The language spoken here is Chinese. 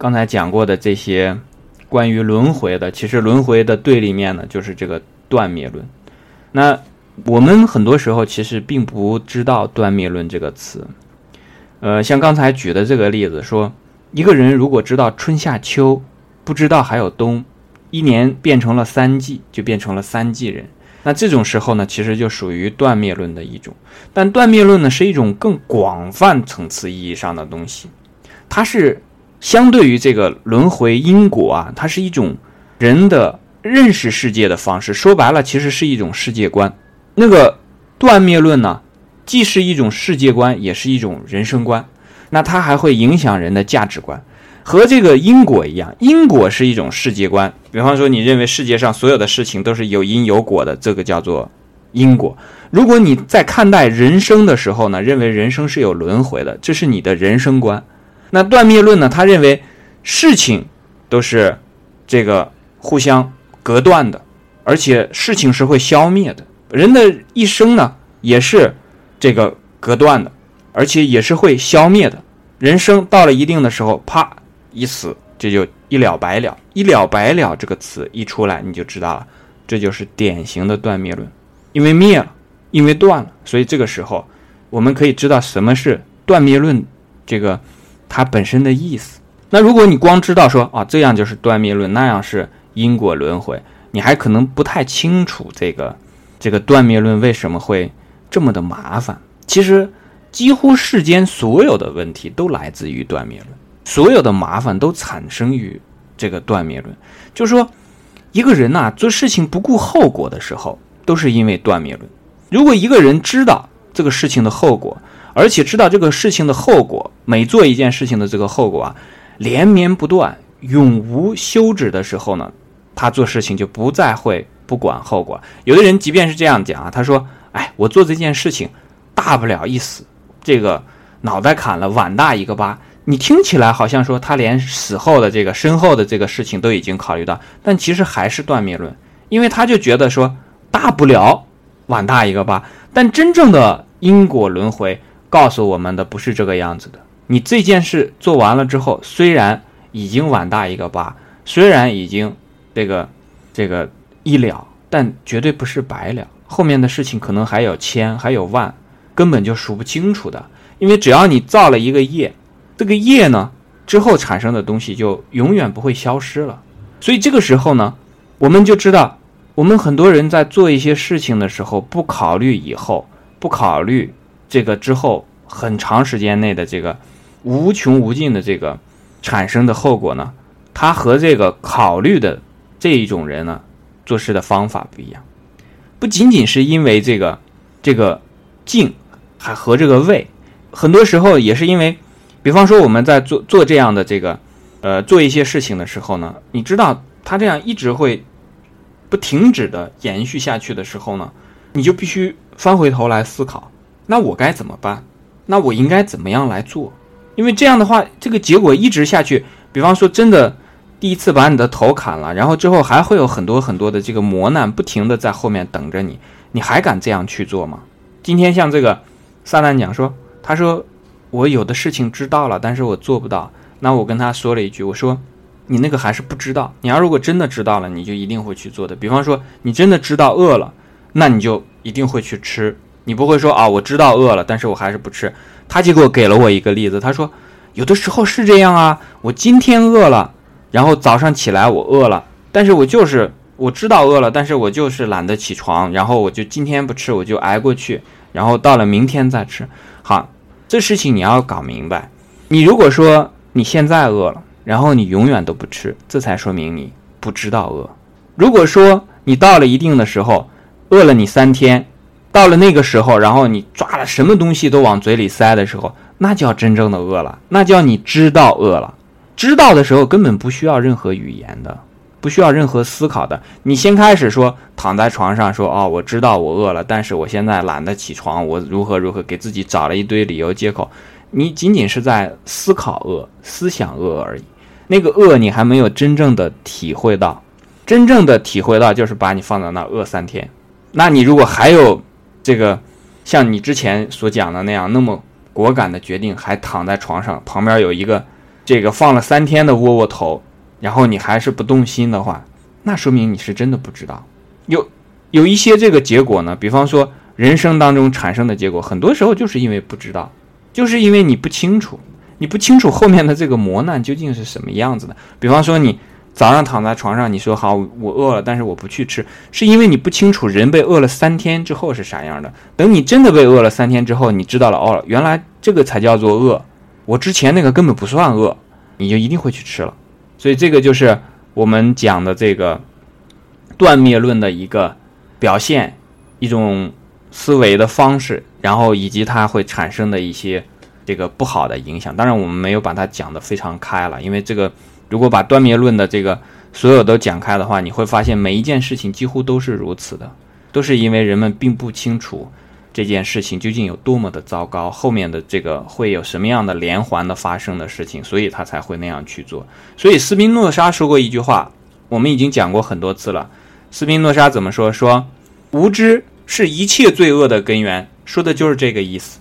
刚才讲过的这些关于轮回的，其实轮回的对立面呢，就是这个断灭论。那我们很多时候其实并不知道“断灭论”这个词。呃，像刚才举的这个例子，说一个人如果知道春夏秋，不知道还有冬，一年变成了三季，就变成了三季人。那这种时候呢，其实就属于断灭论的一种。但断灭论呢，是一种更广泛层次意义上的东西，它是相对于这个轮回因果啊，它是一种人的认识世界的方式。说白了，其实是一种世界观。那个断灭论呢，既是一种世界观，也是一种人生观。那它还会影响人的价值观。和这个因果一样，因果是一种世界观。比方说，你认为世界上所有的事情都是有因有果的，这个叫做因果。如果你在看待人生的时候呢，认为人生是有轮回的，这是你的人生观。那断灭论呢？他认为事情都是这个互相隔断的，而且事情是会消灭的。人的一生呢，也是这个隔断的，而且也是会消灭的。人生到了一定的时候，啪。一死，这就一了百了。一了百了这个词一出来，你就知道了，这就是典型的断灭论。因为灭了，因为断了，所以这个时候，我们可以知道什么是断灭论，这个它本身的意思。那如果你光知道说啊，这样就是断灭论，那样是因果轮回，你还可能不太清楚这个这个断灭论为什么会这么的麻烦。其实，几乎世间所有的问题都来自于断灭论。所有的麻烦都产生于这个断灭论，就是说，一个人呐做事情不顾后果的时候，都是因为断灭论。如果一个人知道这个事情的后果，而且知道这个事情的后果，每做一件事情的这个后果啊，连绵不断、永无休止的时候呢，他做事情就不再会不管后果。有的人即便是这样讲啊，他说：“哎，我做这件事情，大不了一死，这个脑袋砍了，碗大一个疤。”你听起来好像说他连死后的这个身后的这个事情都已经考虑到，但其实还是断灭论，因为他就觉得说大不了碗大一个疤，但真正的因果轮回告诉我们的不是这个样子的。你这件事做完了之后，虽然已经碗大一个疤，虽然已经这个这个一了，但绝对不是白了，后面的事情可能还有千还有万，根本就数不清楚的，因为只要你造了一个业。这个业呢，之后产生的东西就永远不会消失了。所以这个时候呢，我们就知道，我们很多人在做一些事情的时候，不考虑以后，不考虑这个之后很长时间内的这个无穷无尽的这个产生的后果呢，他和这个考虑的这一种人呢，做事的方法不一样。不仅仅是因为这个这个静，还和这个位，很多时候也是因为。比方说，我们在做做这样的这个，呃，做一些事情的时候呢，你知道，它这样一直会不停止的延续下去的时候呢，你就必须翻回头来思考，那我该怎么办？那我应该怎么样来做？因为这样的话，这个结果一直下去。比方说，真的第一次把你的头砍了，然后之后还会有很多很多的这个磨难，不停的在后面等着你，你还敢这样去做吗？今天像这个撒旦讲说，他说。我有的事情知道了，但是我做不到。那我跟他说了一句，我说：“你那个还是不知道。你要如果真的知道了，你就一定会去做的。比方说，你真的知道饿了，那你就一定会去吃。你不会说啊，我知道饿了，但是我还是不吃。”他结果给了我一个例子，他说：“有的时候是这样啊，我今天饿了，然后早上起来我饿了，但是我就是我知道饿了，但是我就是懒得起床，然后我就今天不吃，我就挨过去，然后到了明天再吃。好。”这事情你要搞明白，你如果说你现在饿了，然后你永远都不吃，这才说明你不知道饿。如果说你到了一定的时候，饿了你三天，到了那个时候，然后你抓了什么东西都往嘴里塞的时候，那叫真正的饿了，那叫你知道饿了。知道的时候根本不需要任何语言的。不需要任何思考的，你先开始说，躺在床上说，哦，我知道我饿了，但是我现在懒得起床，我如何如何给自己找了一堆理由借口，你仅仅是在思考饿，思想饿而已。那个饿你还没有真正的体会到，真正的体会到就是把你放在那饿三天。那你如果还有这个像你之前所讲的那样那么果敢的决定，还躺在床上旁边有一个。这个放了三天的窝窝头，然后你还是不动心的话，那说明你是真的不知道。有有一些这个结果呢，比方说人生当中产生的结果，很多时候就是因为不知道，就是因为你不清楚，你不清楚后面的这个磨难究竟是什么样子的。比方说你。早上躺在床上，你说好，我饿了，但是我不去吃，是因为你不清楚人被饿了三天之后是啥样的。等你真的被饿了三天之后，你知道了，哦，原来这个才叫做饿，我之前那个根本不算饿，你就一定会去吃了。所以这个就是我们讲的这个断灭论的一个表现，一种思维的方式，然后以及它会产生的一些这个不好的影响。当然，我们没有把它讲得非常开了，因为这个。如果把断灭论的这个所有都讲开的话，你会发现每一件事情几乎都是如此的，都是因为人们并不清楚这件事情究竟有多么的糟糕，后面的这个会有什么样的连环的发生的事情，所以他才会那样去做。所以斯宾诺莎说过一句话，我们已经讲过很多次了。斯宾诺莎怎么说？说无知是一切罪恶的根源，说的就是这个意思。